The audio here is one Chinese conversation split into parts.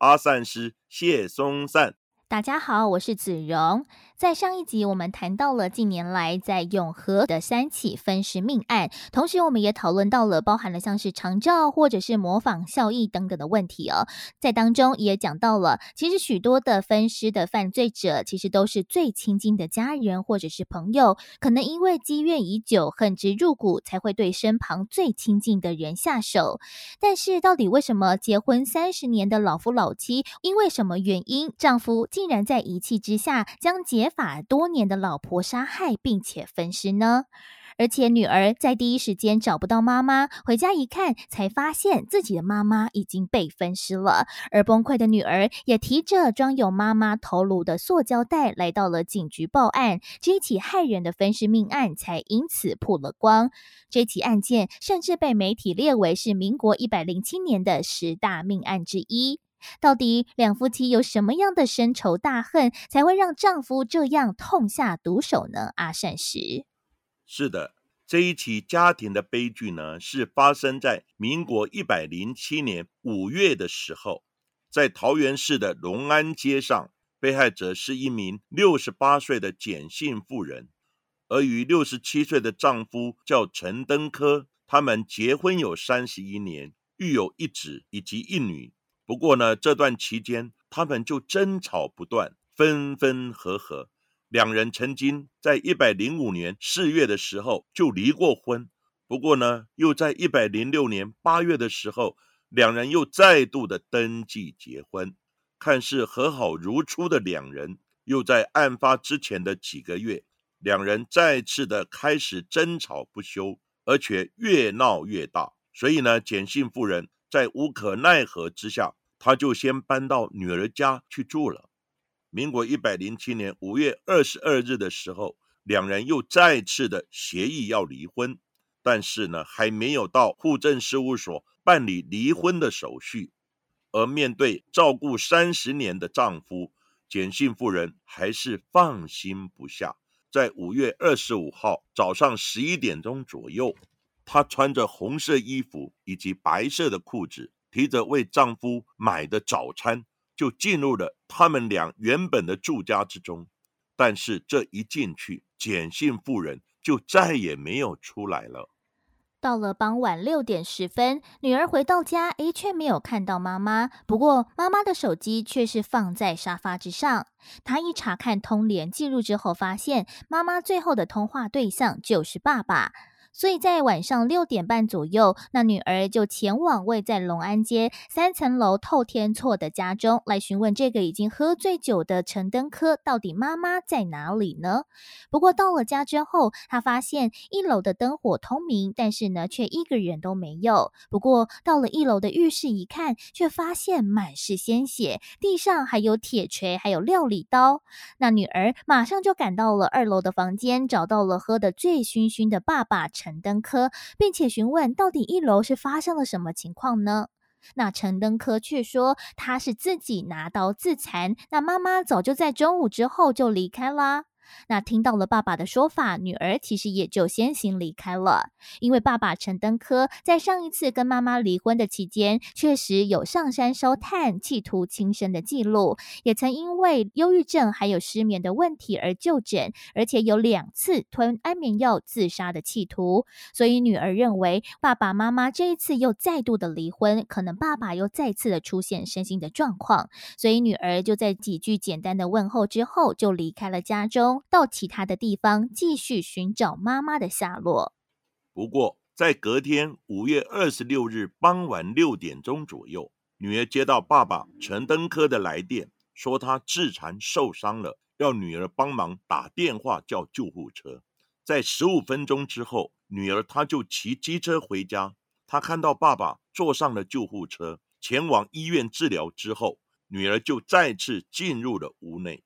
阿善师谢松善。大家好，我是子荣。在上一集，我们谈到了近年来在永和的三起分尸命案，同时我们也讨论到了包含了像是长照或者是模仿效益等等的问题哦。在当中也讲到了，其实许多的分尸的犯罪者，其实都是最亲近的家人或者是朋友，可能因为积怨已久、恨之入骨，才会对身旁最亲近的人下手。但是，到底为什么结婚三十年的老夫老妻，因为什么原因，丈夫竟然在一气之下将结法多年的老婆杀害，并且分尸呢？而且女儿在第一时间找不到妈妈，回家一看，才发现自己的妈妈已经被分尸了。而崩溃的女儿也提着装有妈妈头颅的塑胶袋来到了警局报案，这一起害人的分尸命案才因此曝了光。这起案件甚至被媒体列为是民国一百零七年的十大命案之一。到底两夫妻有什么样的深仇大恨，才会让丈夫这样痛下毒手呢？阿善石是的，这一起家庭的悲剧呢，是发生在民国一百零七年五月的时候，在桃园市的隆安街上，被害者是一名六十八岁的简姓妇人，而与六十七岁的丈夫叫陈登科，他们结婚有三十一年，育有一子以及一女。不过呢，这段期间他们就争吵不断，分分合合。两人曾经在一百零五年四月的时候就离过婚。不过呢，又在一百零六年八月的时候，两人又再度的登记结婚。看似和好如初的两人，又在案发之前的几个月，两人再次的开始争吵不休，而且越闹越大。所以呢，简姓妇人在无可奈何之下。他就先搬到女儿家去住了。民国一百零七年五月二十二日的时候，两人又再次的协议要离婚，但是呢，还没有到户政事务所办理离婚的手续。而面对照顾三十年的丈夫，简姓妇人还是放心不下。在五月二十五号早上十一点钟左右，她穿着红色衣服以及白色的裤子。提着为丈夫买的早餐，就进入了他们俩原本的住家之中。但是这一进去，简姓妇人就再也没有出来了。到了傍晚六点十分，女儿回到家，诶，却没有看到妈妈。不过妈妈的手机却是放在沙发之上。她一查看通联记录之后，发现妈妈最后的通话对象就是爸爸。所以在晚上六点半左右，那女儿就前往位在龙安街三层楼透天厝的家中，来询问这个已经喝醉酒的陈登科到底妈妈在哪里呢？不过到了家之后，他发现一楼的灯火通明，但是呢，却一个人都没有。不过到了一楼的浴室一看，却发现满是鲜血，地上还有铁锤，还有料理刀。那女儿马上就赶到了二楼的房间，找到了喝得醉醺醺的爸爸。陈登科，并且询问到底一楼是发生了什么情况呢？那陈登科却说他是自己拿刀自残，那妈妈早就在中午之后就离开啦。那听到了爸爸的说法，女儿其实也就先行离开了。因为爸爸陈登科在上一次跟妈妈离婚的期间，确实有上山烧炭，企图轻生的记录，也曾因为忧郁症还有失眠的问题而就诊，而且有两次吞安眠药自杀的企图。所以女儿认为，爸爸妈妈这一次又再度的离婚，可能爸爸又再次的出现身心的状况。所以女儿就在几句简单的问候之后，就离开了家中。到其他的地方继续寻找妈妈的下落。不过，在隔天五月二十六日傍晚六点钟左右，女儿接到爸爸陈登科的来电，说他自残受伤了，要女儿帮忙打电话叫救护车。在十五分钟之后，女儿她就骑机车回家，她看到爸爸坐上了救护车，前往医院治疗之后，女儿就再次进入了屋内。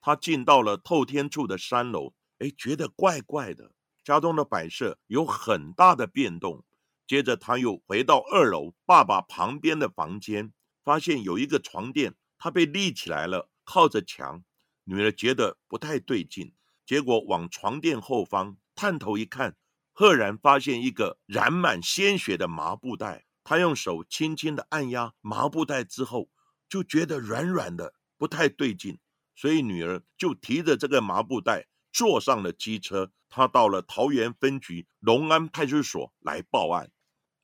他进到了透天处的三楼，哎，觉得怪怪的，家中的摆设有很大的变动。接着，他又回到二楼爸爸旁边的房间，发现有一个床垫，它被立起来了，靠着墙。女儿觉得不太对劲，结果往床垫后方探头一看，赫然发现一个染满鲜血的麻布袋。她用手轻轻的按压麻布袋之后，就觉得软软的，不太对劲。所以女儿就提着这个麻布袋坐上了机车，她到了桃园分局龙安派出所来报案。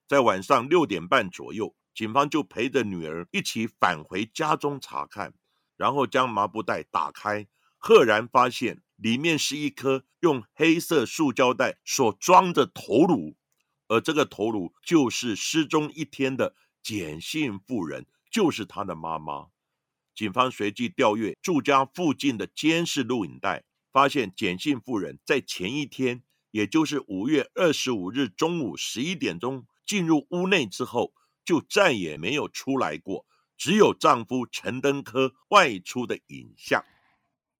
在晚上六点半左右，警方就陪着女儿一起返回家中查看。然后将麻布袋打开，赫然发现里面是一颗用黑色塑胶袋所装的头颅，而这个头颅就是失踪一天的简姓妇人，就是她的妈妈。警方随即调阅住家附近的监视录影带，发现简姓妇人在前一天，也就是五月二十五日中午十一点钟进入屋内之后，就再也没有出来过。只有丈夫陈登科外出的影像。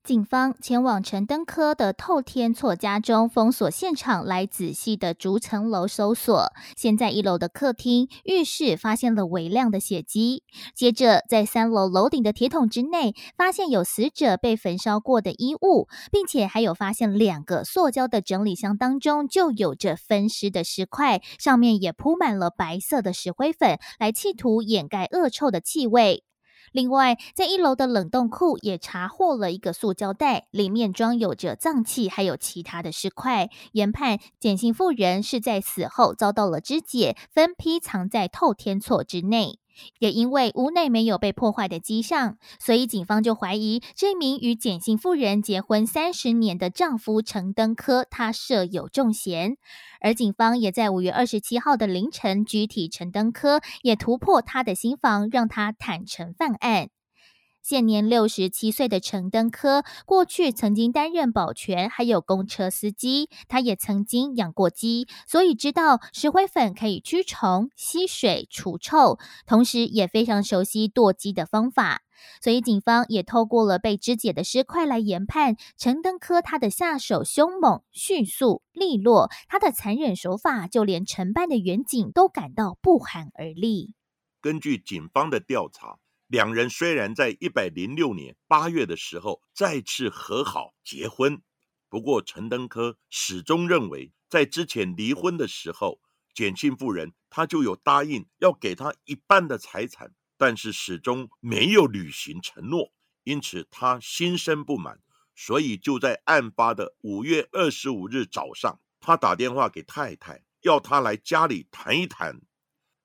警方前往陈登科的透天厝家中封锁现场，来仔细的逐层楼搜索。先在一楼的客厅、浴室发现了微量的血迹，接着在三楼楼顶的铁桶之内发现有死者被焚烧过的衣物，并且还有发现两个塑胶的整理箱当中就有着分尸的尸块，上面也铺满了白色的石灰粉，来企图掩盖恶臭的气味。另外，在一楼的冷冻库也查获了一个塑胶袋，里面装有着脏器，还有其他的尸块。研判简姓妇人是在死后遭到了肢解，分批藏在透天厝之内。也因为屋内没有被破坏的迹象，所以警方就怀疑这名与简姓妇人结婚三十年的丈夫陈登科，他设有重嫌。而警方也在五月二十七号的凌晨拘提陈登科，也突破他的新房，让他坦诚犯案。现年六十七岁的陈登科，过去曾经担任保全，还有公车司机。他也曾经养过鸡，所以知道石灰粉可以驱虫、吸水、除臭，同时也非常熟悉剁鸡的方法。所以警方也透过了被肢解的尸块来研判陈登科他的下手凶猛、迅速、利落，他的残忍手法，就连承办的远景都感到不寒而栗。根据警方的调查。两人虽然在一百零六年八月的时候再次和好结婚，不过陈登科始终认为，在之前离婚的时候，简姓妇人他就有答应要给他一半的财产，但是始终没有履行承诺，因此他心生不满，所以就在案发的五月二十五日早上，他打电话给太太，要他来家里谈一谈。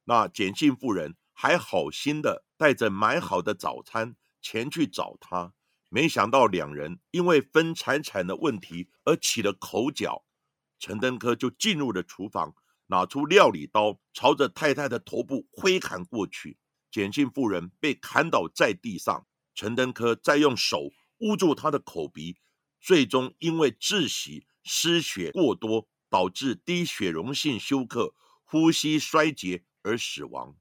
那简姓妇人还好心的。带着买好的早餐前去找他，没想到两人因为分财产的问题而起了口角。陈登科就进入了厨房，拿出料理刀，朝着太太的头部挥砍过去。简姓妇人被砍倒在地上，陈登科再用手捂住她的口鼻，最终因为窒息、失血过多，导致低血容性休克、呼吸衰竭而死亡。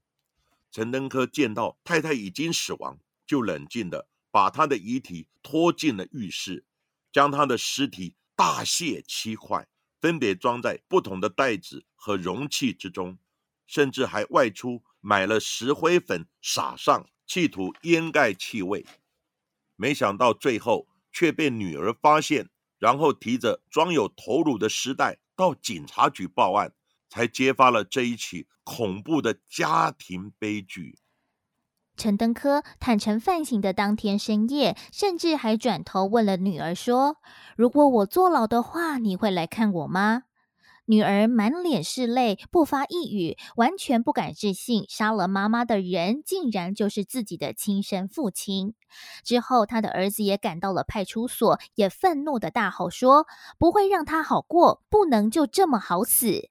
陈登科见到太太已经死亡，就冷静的把他的遗体拖进了浴室，将他的尸体大卸七块，分别装在不同的袋子和容器之中，甚至还外出买了石灰粉撒上，企图掩盖气味。没想到最后却被女儿发现，然后提着装有头颅的尸袋到警察局报案。才揭发了这一起恐怖的家庭悲剧。陈登科坦诚犯行的当天深夜，甚至还转头问了女儿说：“如果我坐牢的话，你会来看我吗？”女儿满脸是泪，不发一语，完全不敢置信，杀了妈妈的人竟然就是自己的亲生父亲。之后，他的儿子也赶到了派出所，也愤怒的大吼说：“不会让他好过，不能就这么好死。”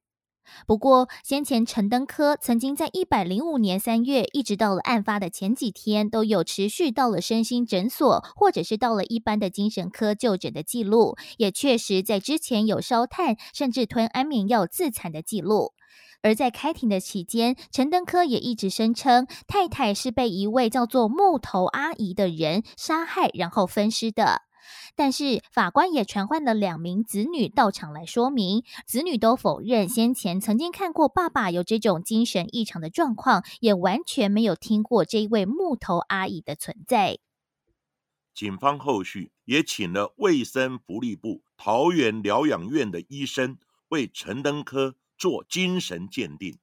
不过，先前陈登科曾经在一百零五年三月，一直到了案发的前几天，都有持续到了身心诊所，或者是到了一般的精神科就诊的记录，也确实在之前有烧炭，甚至吞安眠药自残的记录。而在开庭的期间，陈登科也一直声称太太是被一位叫做木头阿姨的人杀害，然后分尸的。但是法官也传唤了两名子女到场来说明，子女都否认先前曾经看过爸爸有这种精神异常的状况，也完全没有听过这一位木头阿姨的存在。警方后续也请了卫生福利部桃园疗养院的医生为陈登科做精神鉴定，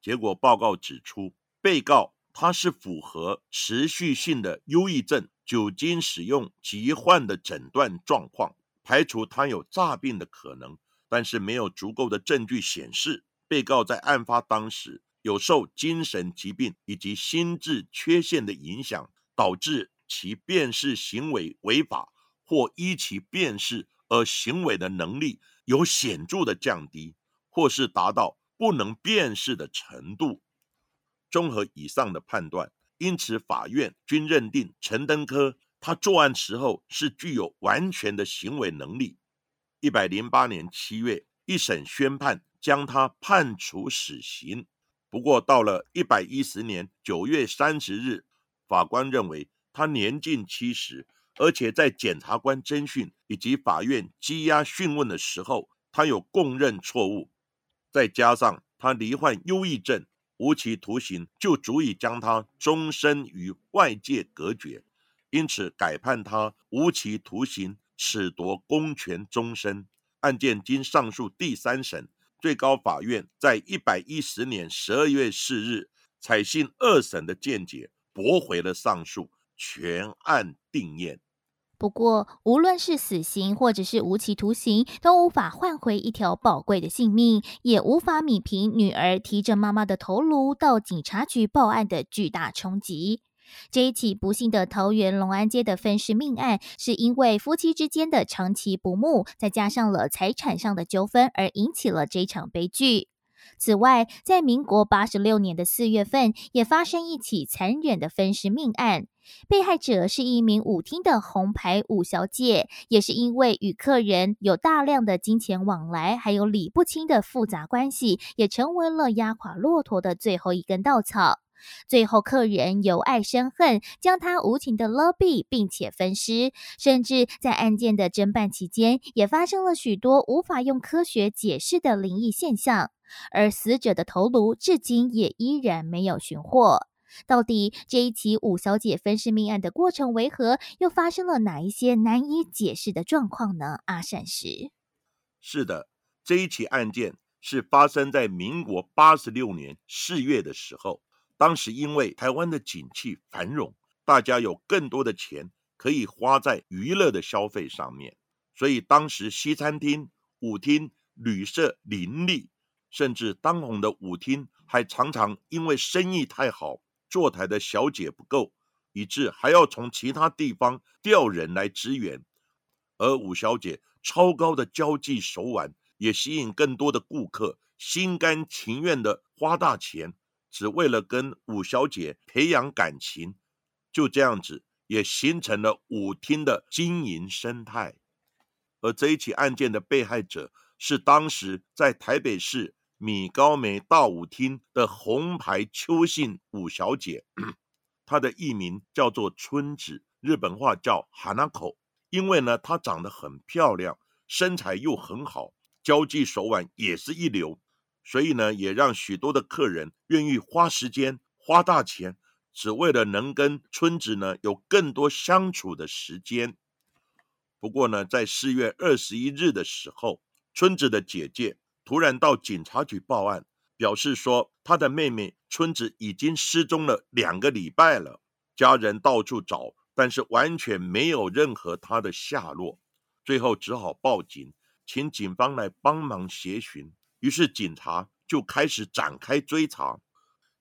结果报告指出，被告他是符合持续性的忧郁症。酒精使用疾患的诊断状况，排除他有诈病的可能，但是没有足够的证据显示被告在案发当时有受精神疾病以及心智缺陷的影响，导致其辨识行为违法或依其辨识而行为的能力有显著的降低，或是达到不能辨识的程度。综合以上的判断。因此，法院均认定陈登科他作案时候是具有完全的行为能力。一百零八年七月，一审宣判将他判处死刑。不过，到了一百一十年九月三十日，法官认为他年近七十，而且在检察官侦讯以及法院羁押讯问的时候，他有供认错误，再加上他罹患忧郁症。无期徒刑就足以将他终身与外界隔绝，因此改判他无期徒刑，褫夺公权终身。案件经上诉第三审，最高法院在一百一十年十二月四日采信二审的见解，驳回了上诉，全案定验。不过，无论是死刑或者是无期徒刑，都无法换回一条宝贵的性命，也无法弭平女儿提着妈妈的头颅到警察局报案的巨大冲击。这一起不幸的桃园龙安街的分尸命案，是因为夫妻之间的长期不睦，再加上了财产上的纠纷，而引起了这场悲剧。此外，在民国八十六年的四月份，也发生一起残忍的分尸命案。被害者是一名舞厅的红牌舞小姐，也是因为与客人有大量的金钱往来，还有理不清的复杂关系，也成为了压垮骆驼的最后一根稻草。最后，客人由爱生恨，将他无情的勒毙，并且分尸。甚至在案件的侦办期间，也发生了许多无法用科学解释的灵异现象。而死者的头颅至今也依然没有寻获。到底这一起五小姐分尸命案的过程为何？又发生了哪一些难以解释的状况呢？阿善石，是的，这一起案件是发生在民国八十六年四月的时候。当时因为台湾的景气繁荣，大家有更多的钱可以花在娱乐的消费上面，所以当时西餐厅、舞厅、旅社林立。甚至当红的舞厅还常常因为生意太好，坐台的小姐不够，以致还要从其他地方调人来支援。而五小姐超高的交际手腕，也吸引更多的顾客心甘情愿的花大钱，只为了跟五小姐培养感情。就这样子，也形成了舞厅的经营生态。而这一起案件的被害者是当时在台北市。米高梅大舞厅的红牌邱姓五小姐，她的艺名叫做春子，日本话叫 Hanako。因为呢，她长得很漂亮，身材又很好，交际手腕也是一流，所以呢，也让许多的客人愿意花时间、花大钱，只为了能跟村子呢有更多相处的时间。不过呢，在四月二十一日的时候，村子的姐姐。突然到警察局报案，表示说她的妹妹村子已经失踪了两个礼拜了，家人到处找，但是完全没有任何她的下落，最后只好报警，请警方来帮忙协寻。于是警察就开始展开追查，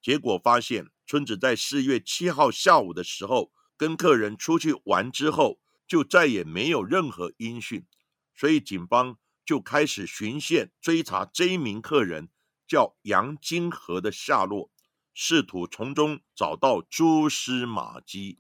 结果发现春子在四月七号下午的时候跟客人出去玩之后，就再也没有任何音讯，所以警方。就开始循线追查这一名客人叫杨金河的下落，试图从中找到蛛丝马迹。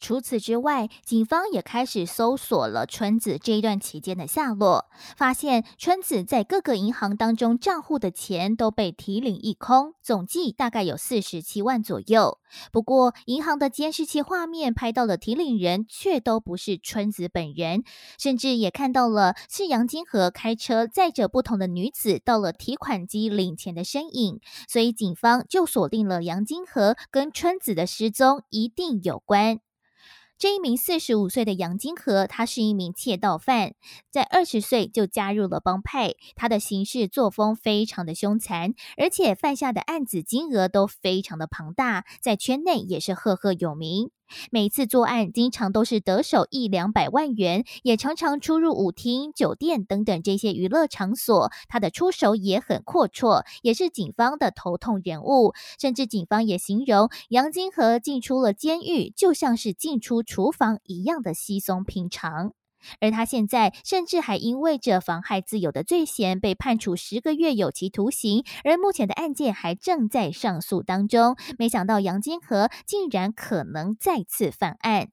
除此之外，警方也开始搜索了春子这一段期间的下落，发现春子在各个银行当中账户的钱都被提领一空，总计大概有四十七万左右。不过，银行的监视器画面拍到了提领人却都不是春子本人，甚至也看到了是杨金河开车载着不同的女子到了提款机领钱的身影，所以警方就锁定了杨金河跟春子的失踪一定有关。这一名四十五岁的杨金河，他是一名窃盗犯，在二十岁就加入了帮派。他的行事作风非常的凶残，而且犯下的案子金额都非常的庞大，在圈内也是赫赫有名。每次作案，经常都是得手一两百万元，也常常出入舞厅、酒店等等这些娱乐场所。他的出手也很阔绰，也是警方的头痛人物。甚至警方也形容杨金河进出了监狱，就像是进出厨房一样的稀松平常。而他现在甚至还因为这妨害自由的罪嫌被判处十个月有期徒刑，而目前的案件还正在上诉当中。没想到杨金河竟然可能再次犯案。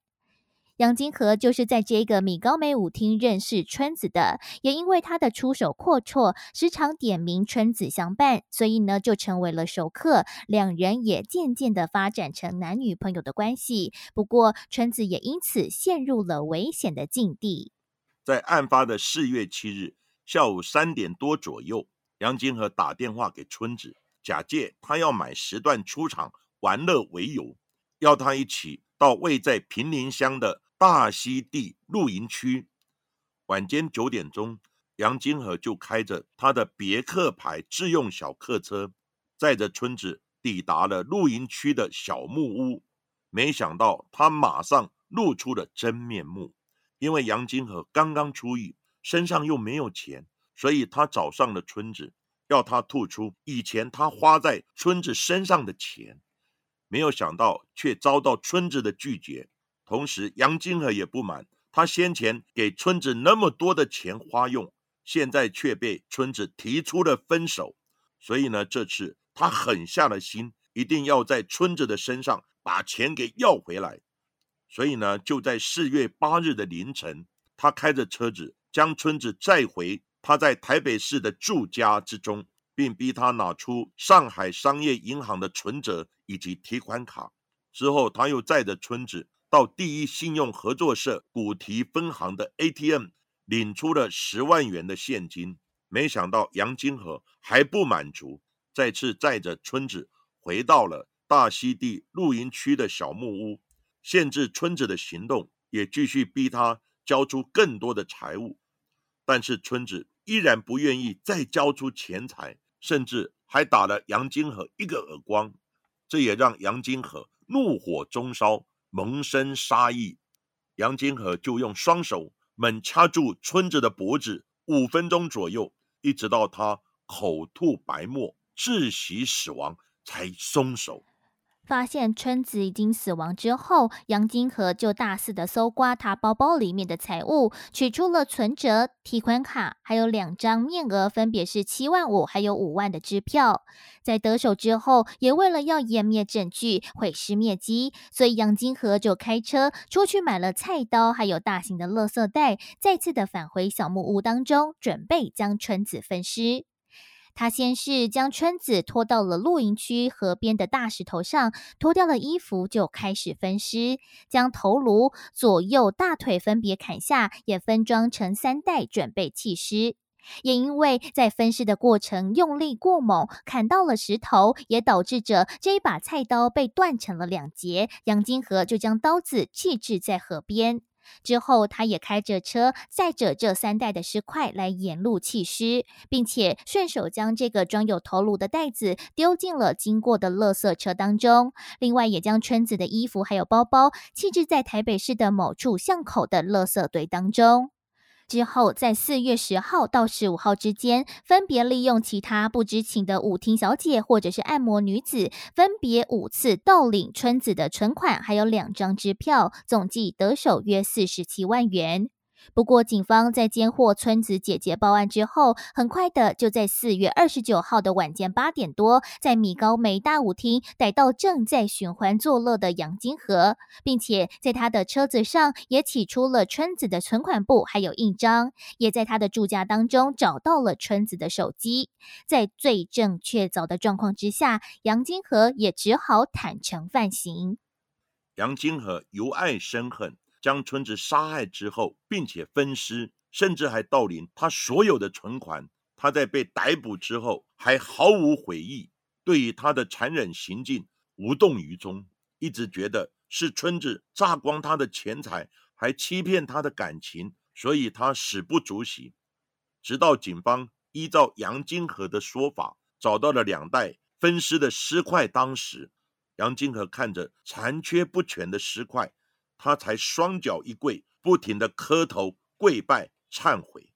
杨金河就是在这个米高梅舞厅认识春子的，也因为他的出手阔绰，时常点名春子相伴，所以呢就成为了熟客。两人也渐渐的发展成男女朋友的关系。不过春子也因此陷入了危险的境地。在案发的四月七日下午三点多左右，杨金河打电话给春子，假借他要买时段出场玩乐为由，要他一起到位在平林乡的。大溪地露营区，晚间九点钟，杨金河就开着他的别克牌自用小客车，载着村子抵达了露营区的小木屋。没想到他马上露出了真面目，因为杨金河刚刚出狱，身上又没有钱，所以他找上了村子，要他吐出以前他花在村子身上的钱。没有想到，却遭到村子的拒绝。同时，杨金河也不满，他先前给村子那么多的钱花用，现在却被村子提出了分手，所以呢，这次他狠下了心，一定要在村子的身上把钱给要回来。所以呢，就在四月八日的凌晨，他开着车子将村子载回他在台北市的住家之中，并逼他拿出上海商业银行的存折以及提款卡。之后，他又载着村子。到第一信用合作社古提分行的 ATM 领出了十万元的现金，没想到杨金河还不满足，再次载着村子回到了大溪地露营区的小木屋，限制村子的行动，也继续逼他交出更多的财物，但是村子依然不愿意再交出钱财，甚至还打了杨金河一个耳光，这也让杨金河怒火中烧。萌生杀意，杨金河就用双手猛掐住村子的脖子，五分钟左右，一直到他口吐白沫、窒息死亡，才松手。发现春子已经死亡之后，杨金河就大肆的搜刮他包包里面的财物，取出了存折、提款卡，还有两张面额分别是七万五还有五万的支票。在得手之后，也为了要湮灭证据、毁尸灭迹，所以杨金河就开车出去买了菜刀，还有大型的垃圾袋，再次的返回小木屋当中，准备将春子分尸。他先是将春子拖到了露营区河边的大石头上，脱掉了衣服，就开始分尸，将头颅、左右大腿分别砍下，也分装成三袋，准备弃尸。也因为在分尸的过程用力过猛，砍到了石头，也导致着这一把菜刀被断成了两截。杨金河就将刀子弃置在河边。之后，他也开着车载着这三袋的尸块来沿路弃尸，并且顺手将这个装有头颅的袋子丢进了经过的垃圾车当中。另外，也将春子的衣服还有包包弃置在台北市的某处巷口的垃圾堆当中。之后，在四月十号到十五号之间，分别利用其他不知情的舞厅小姐或者是按摩女子，分别五次盗领春子的存款，还有两张支票，总计得手约四十七万元。不过，警方在监获村子姐姐报案之后，很快的就在四月二十九号的晚间八点多，在米高梅大舞厅逮到正在寻欢作乐的杨金河，并且在他的车子上也起出了春子的存款簿，还有印章，也在他的住家当中找到了春子的手机。在罪证确凿的状况之下，杨金河也只好坦诚犯行。杨金河由爱生恨。将村子杀害之后，并且分尸，甚至还盗领他所有的存款。他在被逮捕之后，还毫无悔意，对于他的残忍行径无动于衷，一直觉得是村子榨光他的钱财，还欺骗他的感情，所以他死不足惜。直到警方依照杨金河的说法，找到了两袋分尸的尸块，当时杨金河看着残缺不全的尸块。他才双脚一跪，不停的磕头跪拜忏悔。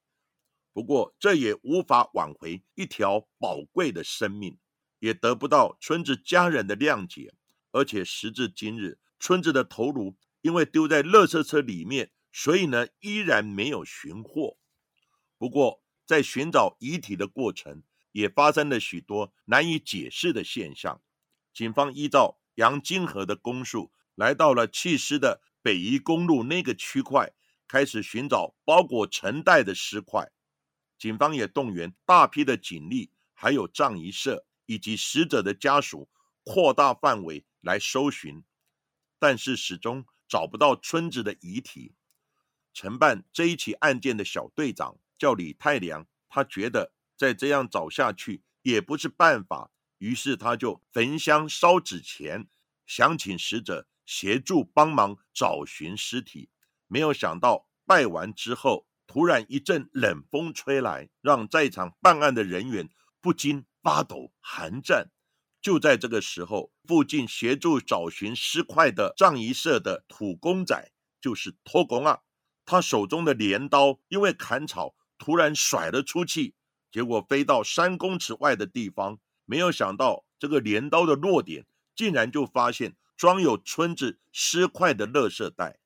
不过这也无法挽回一条宝贵的生命，也得不到村子家人的谅解。而且时至今日，村子的头颅因为丢在垃圾车里面，所以呢依然没有寻获。不过在寻找遗体的过程，也发生了许多难以解释的现象。警方依照杨金河的供述，来到了弃尸的。北宜公路那个区块开始寻找包裹成袋的尸块，警方也动员大批的警力，还有葬仪社以及死者的家属，扩大范围来搜寻，但是始终找不到村子的遗体。承办这一起案件的小队长叫李太良，他觉得再这样找下去也不是办法，于是他就焚香烧纸钱，想请死者。协助帮忙找寻尸体，没有想到拜完之后，突然一阵冷风吹来，让在场办案的人员不禁发抖寒战。就在这个时候，附近协助找寻尸块的葬仪社的土公仔，就是托工啊，他手中的镰刀因为砍草突然甩了出去，结果飞到三公尺外的地方，没有想到这个镰刀的落点，竟然就发现。装有村子尸块的垃圾袋，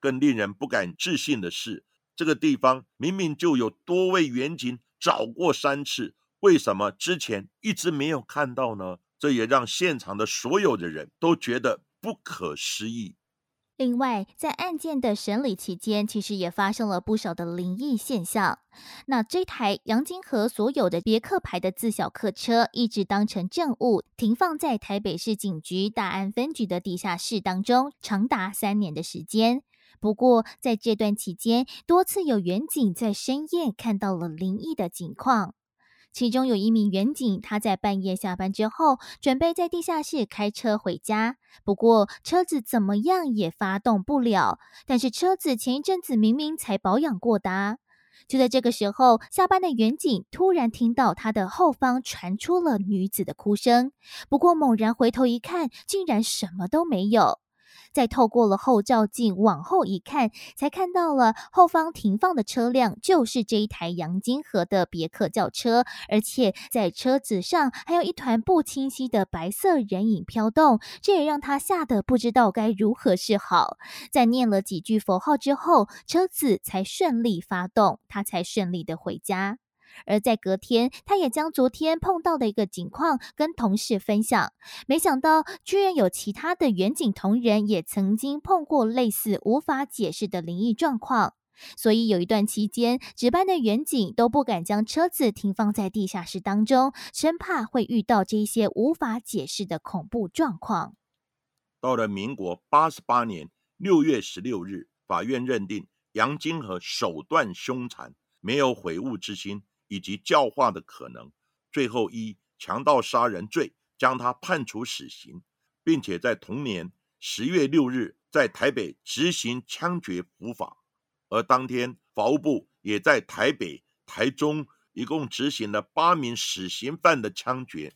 更令人不敢置信的是，这个地方明明就有多位远景找过三次，为什么之前一直没有看到呢？这也让现场的所有的人都觉得不可思议。另外，在案件的审理期间，其实也发生了不少的灵异现象。那这台杨金河所有的别克牌的自小客车，一直当成证物，停放在台北市警局大安分局的地下室当中，长达三年的时间。不过，在这段期间，多次有远警在深夜看到了灵异的景况。其中有一名远警，他在半夜下班之后，准备在地下室开车回家。不过车子怎么样也发动不了。但是车子前一阵子明明才保养过的。就在这个时候，下班的远景突然听到他的后方传出了女子的哭声。不过猛然回头一看，竟然什么都没有。再透过了后照镜往后一看，才看到了后方停放的车辆就是这一台杨金河的别克轿车，而且在车子上还有一团不清晰的白色人影飘动，这也让他吓得不知道该如何是好。在念了几句佛号之后，车子才顺利发动，他才顺利的回家。而在隔天，他也将昨天碰到的一个情况跟同事分享，没想到居然有其他的远景同仁也曾经碰过类似无法解释的灵异状况，所以有一段期间，值班的远景都不敢将车子停放在地下室当中，生怕会遇到这些无法解释的恐怖状况。到了民国八十八年六月十六日，法院认定杨金河手段凶残，没有悔悟之心。以及教化的可能，最后以强盗杀人罪将他判处死刑，并且在同年十月六日在台北执行枪决伏法。而当天，法务部也在台北、台中一共执行了八名死刑犯的枪决。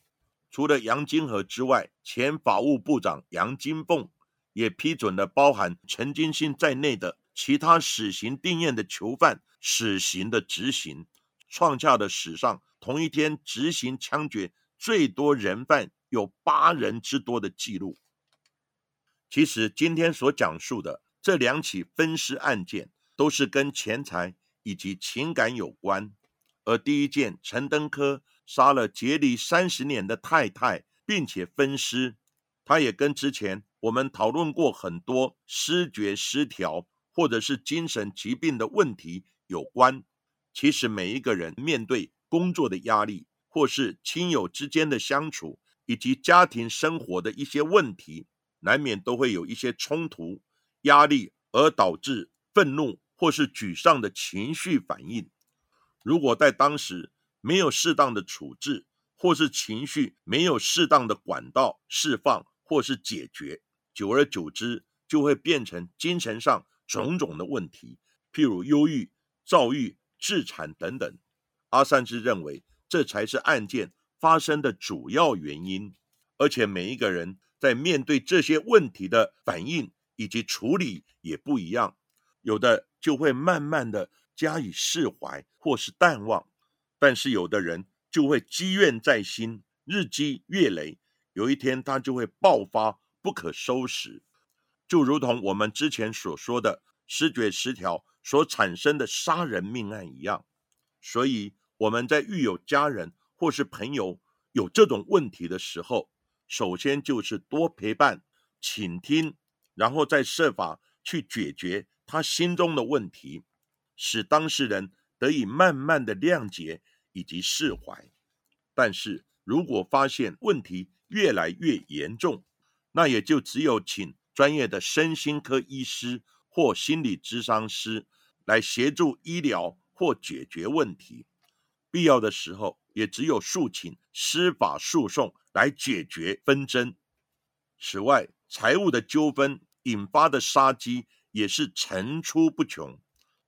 除了杨金河之外，前法务部长杨金凤也批准了包含陈金信在内的其他死刑定验的囚犯死刑的执行。创下的史上同一天执行枪决最多人犯有八人之多的记录。其实今天所讲述的这两起分尸案件，都是跟钱财以及情感有关。而第一件，陈登科杀了结离三十年的太太，并且分尸，他也跟之前我们讨论过很多失觉失调或者是精神疾病的问题有关。其实每一个人面对工作的压力，或是亲友之间的相处，以及家庭生活的一些问题，难免都会有一些冲突、压力，而导致愤怒或是沮丧的情绪反应。如果在当时没有适当的处置，或是情绪没有适当的管道释放或是解决，久而久之就会变成精神上种种的问题，譬如忧郁、躁郁、自残等等。阿善之认为，这才是案件发生的主要原因。而且每一个人在面对这些问题的反应以及处理也不一样，有的就会慢慢的。加以释怀或是淡忘，但是有的人就会积怨在心，日积月累，有一天他就会爆发，不可收拾。就如同我们之前所说的失觉失调所产生的杀人命案一样。所以我们在遇有家人或是朋友有这种问题的时候，首先就是多陪伴、倾听，然后再设法去解决他心中的问题。使当事人得以慢慢的谅解以及释怀，但是如果发现问题越来越严重，那也就只有请专业的身心科医师或心理咨商师来协助医疗或解决问题。必要的时候，也只有诉请司法诉讼来解决纷争。此外，财务的纠纷引发的杀机也是层出不穷。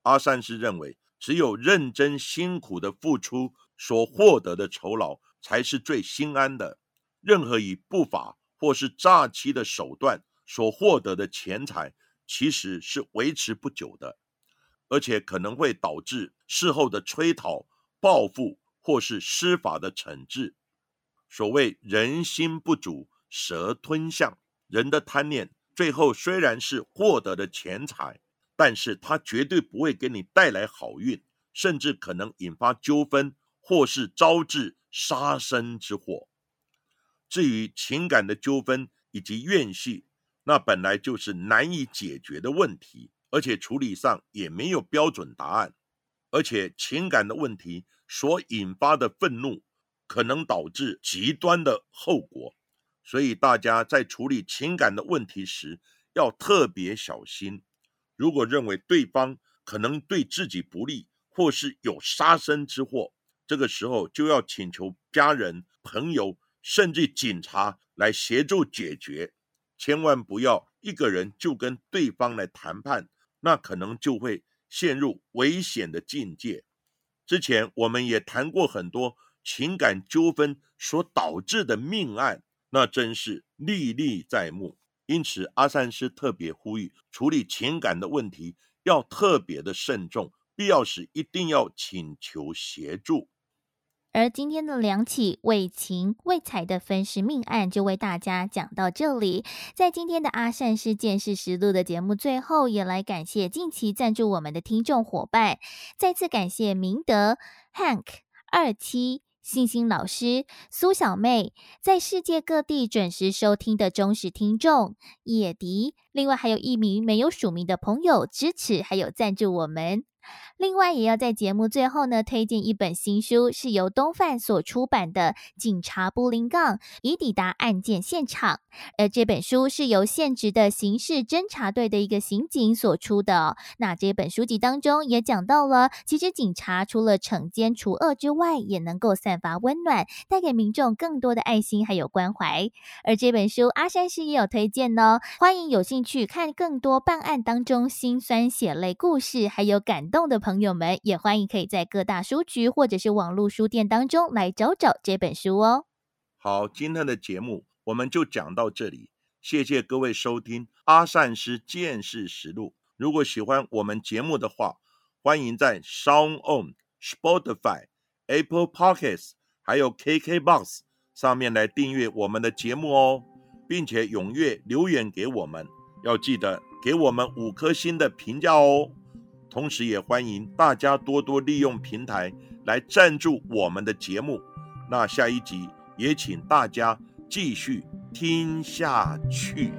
阿善是认为，只有认真辛苦的付出所获得的酬劳，才是最心安的。任何以不法或是诈欺的手段所获得的钱财，其实是维持不久的，而且可能会导致事后的催讨、报复或是司法的惩治。所谓人心不足蛇吞象，人的贪念最后虽然是获得的钱财。但是它绝对不会给你带来好运，甚至可能引发纠纷，或是招致杀身之祸。至于情感的纠纷以及怨气，那本来就是难以解决的问题，而且处理上也没有标准答案。而且情感的问题所引发的愤怒，可能导致极端的后果。所以大家在处理情感的问题时，要特别小心。如果认为对方可能对自己不利，或是有杀身之祸，这个时候就要请求家人、朋友，甚至警察来协助解决。千万不要一个人就跟对方来谈判，那可能就会陷入危险的境界。之前我们也谈过很多情感纠纷所导致的命案，那真是历历在目。因此，阿善师特别呼吁，处理情感的问题要特别的慎重，必要时一定要请求协助。而今天的两起为情为财的分尸命案，就为大家讲到这里。在今天的阿善师见识实录的节目最后，也来感谢近期赞助我们的听众伙伴，再次感谢明德 Hank 二七。星星老师、苏小妹，在世界各地准时收听的忠实听众野迪，另外还有一名没有署名的朋友支持，还有赞助我们。另外，也要在节目最后呢，推荐一本新书，是由东贩所出版的《警察布林杠已抵达案件现场》。而这本书是由现职的刑事侦查队的一个刑警所出的。那这本书籍当中也讲到了，其实警察除了惩奸除恶之外，也能够散发温暖，带给民众更多的爱心还有关怀。而这本书，阿山师也有推荐呢，欢迎有兴趣看更多办案当中辛酸血泪故事，还有感动的朋。友们也欢迎可以在各大书局或者是网络书店当中来找找这本书哦。好，今天的节目我们就讲到这里，谢谢各位收听阿善师见识实录。如果喜欢我们节目的话，欢迎在 Sound On、Spotify、Apple Podcasts 还有 KKBox 上面来订阅我们的节目哦，并且踊跃留言给我们，要记得给我们五颗星的评价哦。同时也欢迎大家多多利用平台来赞助我们的节目。那下一集也请大家继续听下去。